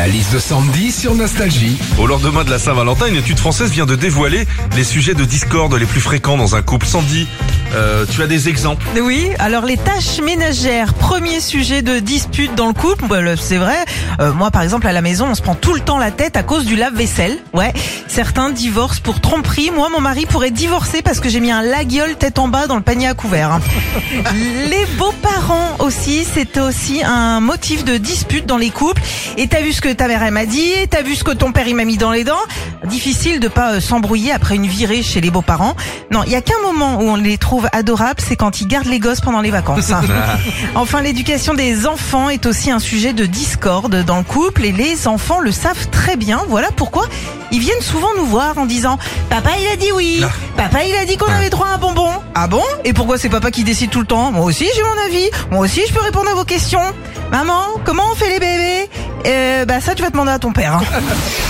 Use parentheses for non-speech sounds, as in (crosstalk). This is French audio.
La liste de Sandy sur Nostalgie. Au lendemain de la Saint-Valentin, une étude française vient de dévoiler les sujets de discorde les plus fréquents dans un couple. Sandy, euh, tu as des exemples Oui, alors les tâches ménagères, premier sujet de dispute dans le couple, bah, c'est vrai. Euh, moi par exemple à la maison, on se prend tout le temps la tête à cause du lave-vaisselle. Ouais, certains divorcent pour tromperie. Moi mon mari pourrait divorcer parce que j'ai mis un laguiole tête en bas dans le panier à couvert. hein. (laughs) les beaux-parents aussi, c'est aussi un motif de dispute dans les couples. Et t'as vu ce que ta mère elle m'a dit, t'as vu ce que ton père il m'a mis dans les dents. Difficile de pas euh, s'embrouiller après une virée chez les beaux-parents. Non, il y a qu'un moment où on les trouve adorables, c'est quand ils gardent les gosses pendant les vacances. hein. (laughs) enfin, l'éducation des enfants est aussi un sujet de discorde dans le couple et les enfants le savent très bien. Voilà pourquoi ils viennent souvent nous voir en disant Papa il a dit oui, papa il a dit qu'on avait droit à un bonbon. Ah bon? Et pourquoi c'est papa qui décide tout le temps? Moi aussi j'ai mon avis, moi aussi je peux répondre à vos questions. Maman, comment on fait les bébés? Euh, Bah ça tu vas demander à ton père. hein. (laughs)